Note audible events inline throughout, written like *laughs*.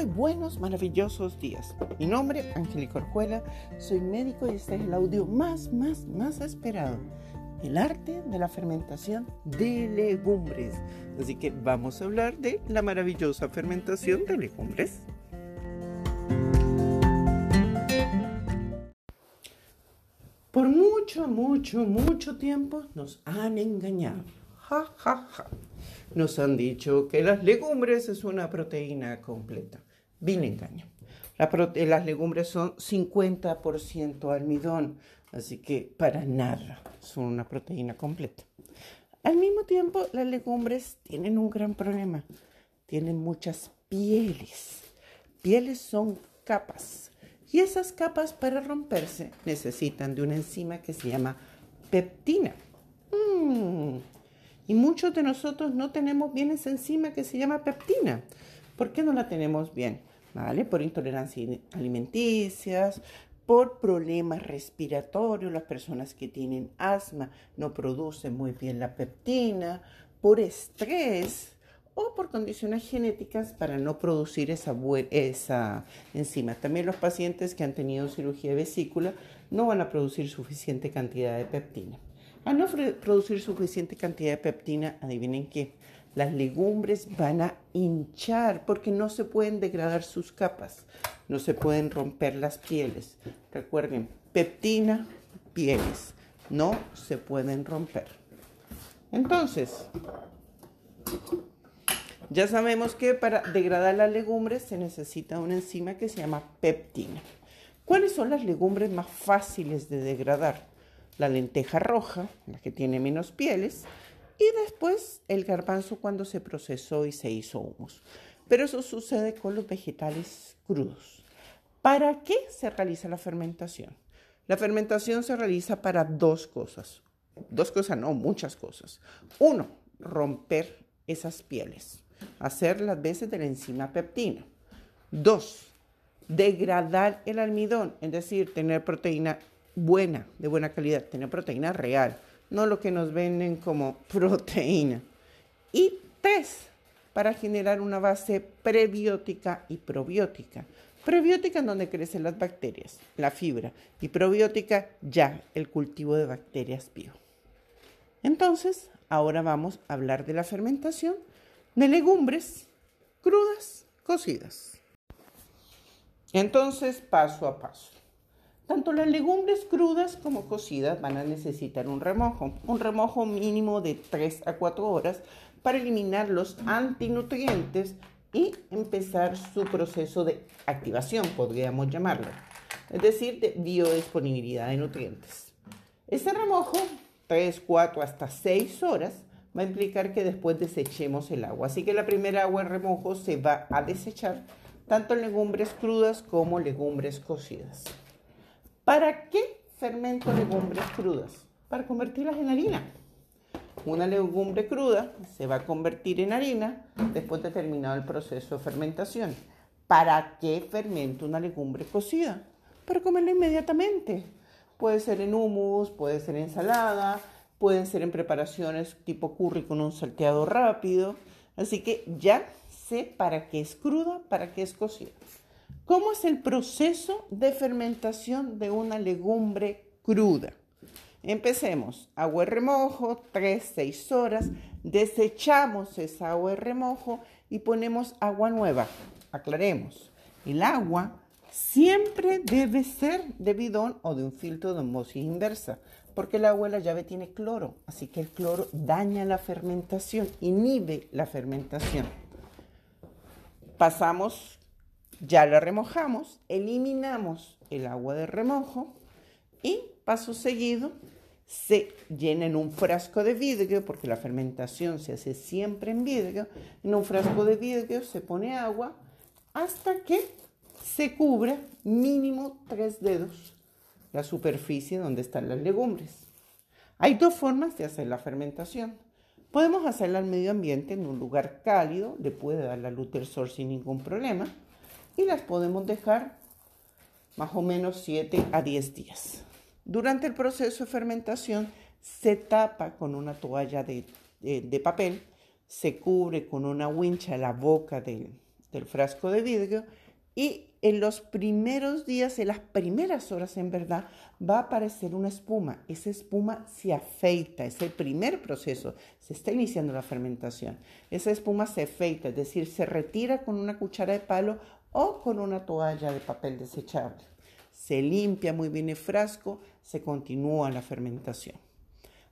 Muy buenos, maravillosos días. Mi nombre Angélica Orjuela, soy médico y este es el audio más, más, más esperado. El arte de la fermentación de legumbres. Así que vamos a hablar de la maravillosa fermentación de legumbres. Por mucho, mucho, mucho tiempo nos han engañado. Ja, ja, ja. Nos han dicho que las legumbres es una proteína completa. Bien engaño. las legumbres son 50% almidón, así que para nada son una proteína completa. Al mismo tiempo, las legumbres tienen un gran problema. Tienen muchas pieles. Pieles son capas. Y esas capas para romperse necesitan de una enzima que se llama peptina. Mm. Y muchos de nosotros no tenemos bien esa enzima que se llama peptina. ¿Por qué no la tenemos bien? ¿Vale? Por intolerancias alimenticias, por problemas respiratorios, las personas que tienen asma no producen muy bien la peptina, por estrés o por condiciones genéticas para no producir esa, esa enzima. También los pacientes que han tenido cirugía de vesícula no van a producir suficiente cantidad de peptina. Al no producir suficiente cantidad de peptina, adivinen qué, las legumbres van a hinchar porque no se pueden degradar sus capas, no se pueden romper las pieles. Recuerden, peptina, pieles, no se pueden romper. Entonces, ya sabemos que para degradar las legumbres se necesita una enzima que se llama peptina. ¿Cuáles son las legumbres más fáciles de degradar? la lenteja roja, la que tiene menos pieles, y después el garbanzo cuando se procesó y se hizo humus. Pero eso sucede con los vegetales crudos. ¿Para qué se realiza la fermentación? La fermentación se realiza para dos cosas. Dos cosas, no, muchas cosas. Uno, romper esas pieles, hacer las veces de la enzima peptina. Dos, degradar el almidón, es decir, tener proteína buena, de buena calidad, tener proteína real, no lo que nos venden como *laughs* proteína. Y tres, para generar una base prebiótica y probiótica. Prebiótica en donde crecen las bacterias, la fibra, y probiótica ya el cultivo de bacterias vivo. Entonces, ahora vamos a hablar de la fermentación de legumbres crudas, cocidas. Entonces, paso a paso. Tanto las legumbres crudas como cocidas van a necesitar un remojo, un remojo mínimo de 3 a 4 horas para eliminar los antinutrientes y empezar su proceso de activación, podríamos llamarlo, es decir, de biodisponibilidad de nutrientes. Este remojo, 3, 4 hasta 6 horas, va a implicar que después desechemos el agua. Así que la primera agua en remojo se va a desechar tanto legumbres crudas como legumbres cocidas. ¿Para qué fermento legumbres crudas? Para convertirlas en harina. Una legumbre cruda se va a convertir en harina después de terminado el proceso de fermentación. ¿Para qué fermento una legumbre cocida? Para comerla inmediatamente. Puede ser en hummus, puede ser en ensalada, pueden ser en preparaciones tipo curry con un salteado rápido. Así que ya sé para qué es cruda, para qué es cocida. ¿Cómo es el proceso de fermentación de una legumbre cruda? Empecemos. Agua de remojo, 3, 6 horas. Desechamos esa agua de remojo y ponemos agua nueva. Aclaremos. El agua siempre debe ser de bidón o de un filtro de osmosis inversa, porque el agua de la llave tiene cloro, así que el cloro daña la fermentación, inhibe la fermentación. Pasamos ya la remojamos, eliminamos el agua de remojo y paso seguido se llena en un frasco de vidrio, porque la fermentación se hace siempre en vidrio, en un frasco de vidrio se pone agua hasta que se cubra mínimo tres dedos la superficie donde están las legumbres. Hay dos formas de hacer la fermentación. Podemos hacerla al medio ambiente en un lugar cálido, le puede dar la luz del sol sin ningún problema y las podemos dejar más o menos 7 a 10 días. Durante el proceso de fermentación se tapa con una toalla de, papel, se cubre con una wincha la boca del del frasco de vidrio y en los primeros días, en las primeras horas en verdad, va a aparecer una espuma. Esa espuma se afeita, es el primer proceso, se está iniciando la fermentación. Esa espuma se afeita, es decir, se retira con una cuchara de palo o con una toalla de papel desechable. Se limpia muy bien el frasco, se continúa la fermentación.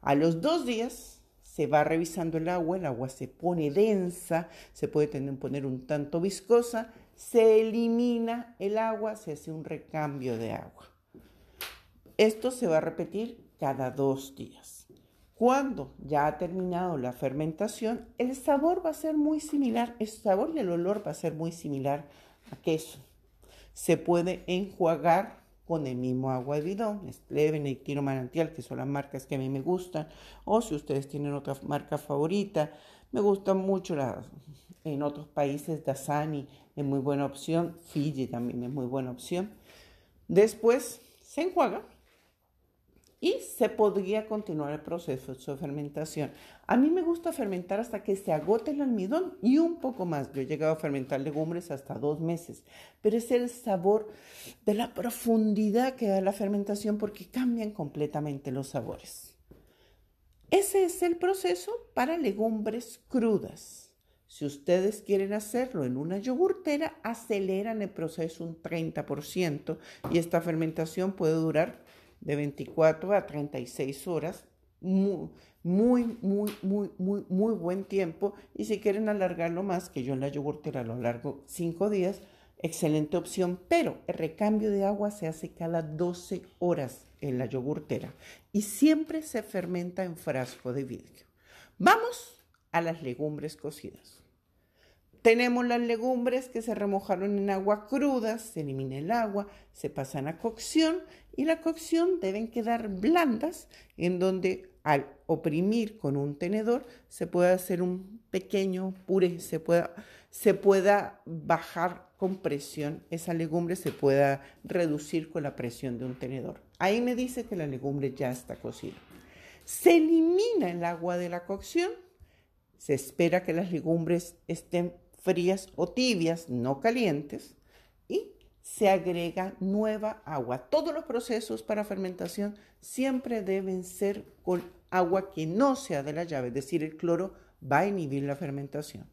A los dos días se va revisando el agua, el agua se pone densa, se puede poner un tanto viscosa se elimina el agua, se hace un recambio de agua. Esto se va a repetir cada dos días. Cuando ya ha terminado la fermentación, el sabor va a ser muy similar, el sabor y el olor va a ser muy similar queso. Se puede enjuagar con el mismo agua de bidón, y Tiro Manantial, que son las marcas que a mí me gustan, o si ustedes tienen otra marca favorita, me gustan mucho las, en otros países Dasani es muy buena opción, Fiji también es muy buena opción. Después se enjuaga y se podría continuar el proceso de fermentación. A mí me gusta fermentar hasta que se agote el almidón y un poco más. Yo he llegado a fermentar legumbres hasta dos meses, pero es el sabor de la profundidad que da la fermentación porque cambian completamente los sabores. Ese es el proceso para legumbres crudas. Si ustedes quieren hacerlo en una yogurtera, aceleran el proceso un 30% y esta fermentación puede durar de 24 a 36 horas. Muy, muy, muy, muy, muy, muy buen tiempo. Y si quieren alargarlo más, que yo en la yogurtera lo alargo 5 días, excelente opción. Pero el recambio de agua se hace cada 12 horas en la yogurtera y siempre se fermenta en frasco de vidrio. Vamos a las legumbres cocidas. Tenemos las legumbres que se remojaron en agua cruda, se elimina el agua, se pasan a cocción y la cocción deben quedar blandas en donde al oprimir con un tenedor se puede hacer un pequeño puré, se pueda, se pueda bajar con presión, esa legumbre se pueda reducir con la presión de un tenedor. Ahí me dice que la legumbre ya está cocida. Se elimina el agua de la cocción se espera que las legumbres estén frías o tibias, no calientes, y se agrega nueva agua. Todos los procesos para fermentación siempre deben ser con agua que no sea de la llave, es decir, el cloro va a inhibir la fermentación.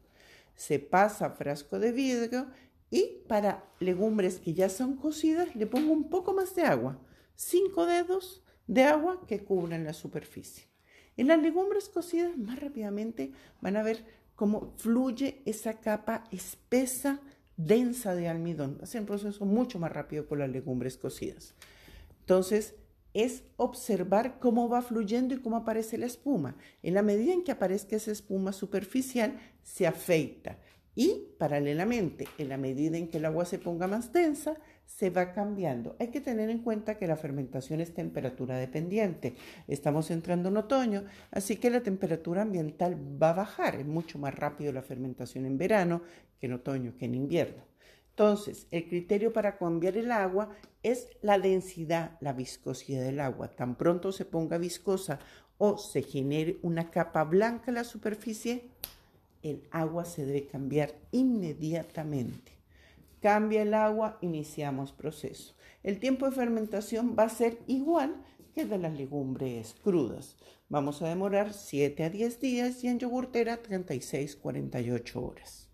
Se pasa frasco de vidrio y para legumbres que ya son cocidas le pongo un poco más de agua, cinco dedos de agua que cubran la superficie. En las legumbres cocidas más rápidamente van a ver cómo fluye esa capa espesa, densa de almidón. Va a ser un proceso mucho más rápido con las legumbres cocidas. Entonces, es observar cómo va fluyendo y cómo aparece la espuma. En la medida en que aparezca esa espuma superficial, se afeita. Y paralelamente, en la medida en que el agua se ponga más densa, se va cambiando. Hay que tener en cuenta que la fermentación es temperatura dependiente. Estamos entrando en otoño, así que la temperatura ambiental va a bajar. Es mucho más rápido la fermentación en verano que en otoño, que en invierno. Entonces, el criterio para cambiar el agua es la densidad, la viscosidad del agua. Tan pronto se ponga viscosa o se genere una capa blanca en la superficie, el agua se debe cambiar inmediatamente. Cambia el agua, iniciamos proceso. El tiempo de fermentación va a ser igual que de las legumbres crudas. Vamos a demorar 7 a 10 días y en yogurtera 36-48 horas.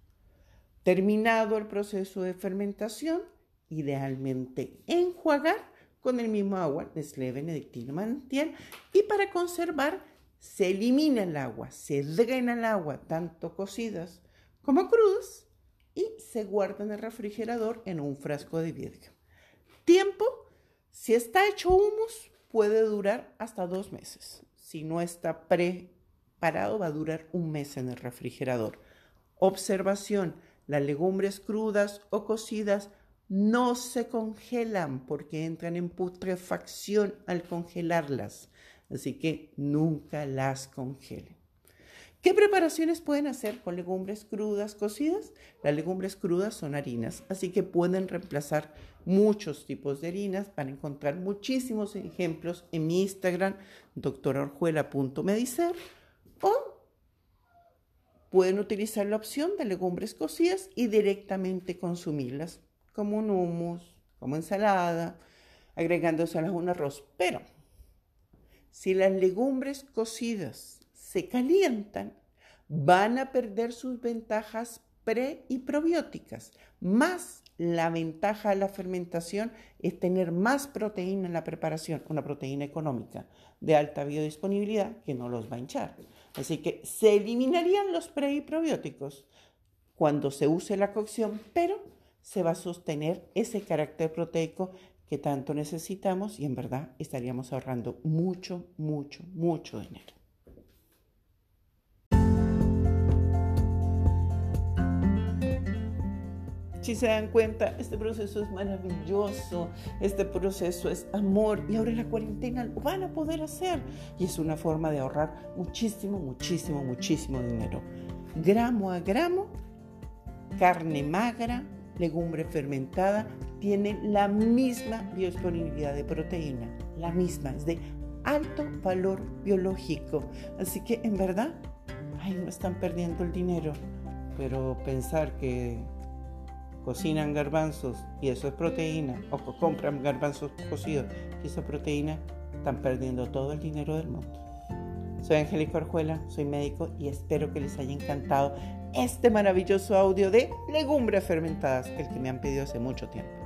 Terminado el proceso de fermentación, idealmente enjuagar con el mismo agua, Nestlé Benedictino Manantial, y para conservar se elimina el agua, se drena el agua, tanto cocidas como crudas, y se guarda en el refrigerador en un frasco de vidrio. Tiempo, si está hecho humus, puede durar hasta dos meses. Si no está preparado, va a durar un mes en el refrigerador. Observación, las legumbres crudas o cocidas no se congelan porque entran en putrefacción al congelarlas. Así que nunca las congelen. ¿Qué preparaciones pueden hacer con legumbres crudas cocidas? Las legumbres crudas son harinas, así que pueden reemplazar muchos tipos de harinas. Van a encontrar muchísimos ejemplos en mi Instagram, doctororjuela.medicer, o pueden utilizar la opción de legumbres cocidas y directamente consumirlas como un hummus, como ensalada, agregándoselas a un arroz. Pero si las legumbres cocidas se calientan, van a perder sus ventajas pre y probióticas. Más la ventaja de la fermentación es tener más proteína en la preparación, una proteína económica de alta biodisponibilidad que no los va a hinchar. Así que se eliminarían los pre y probióticos cuando se use la cocción, pero se va a sostener ese carácter proteico que tanto necesitamos y en verdad estaríamos ahorrando mucho, mucho, mucho dinero. Si se dan cuenta, este proceso es maravilloso, este proceso es amor y ahora en la cuarentena lo van a poder hacer y es una forma de ahorrar muchísimo, muchísimo, muchísimo dinero. Gramo a gramo, carne magra, legumbre fermentada, tiene la misma biodisponibilidad de proteína, la misma, es de alto valor biológico. Así que en verdad, ay, no están perdiendo el dinero, pero pensar que cocinan garbanzos y eso es proteína, o compran garbanzos cocidos y esa proteína, están perdiendo todo el dinero del mundo. Soy Angélica Orjuela, soy médico y espero que les haya encantado este maravilloso audio de legumbres fermentadas, el que me han pedido hace mucho tiempo.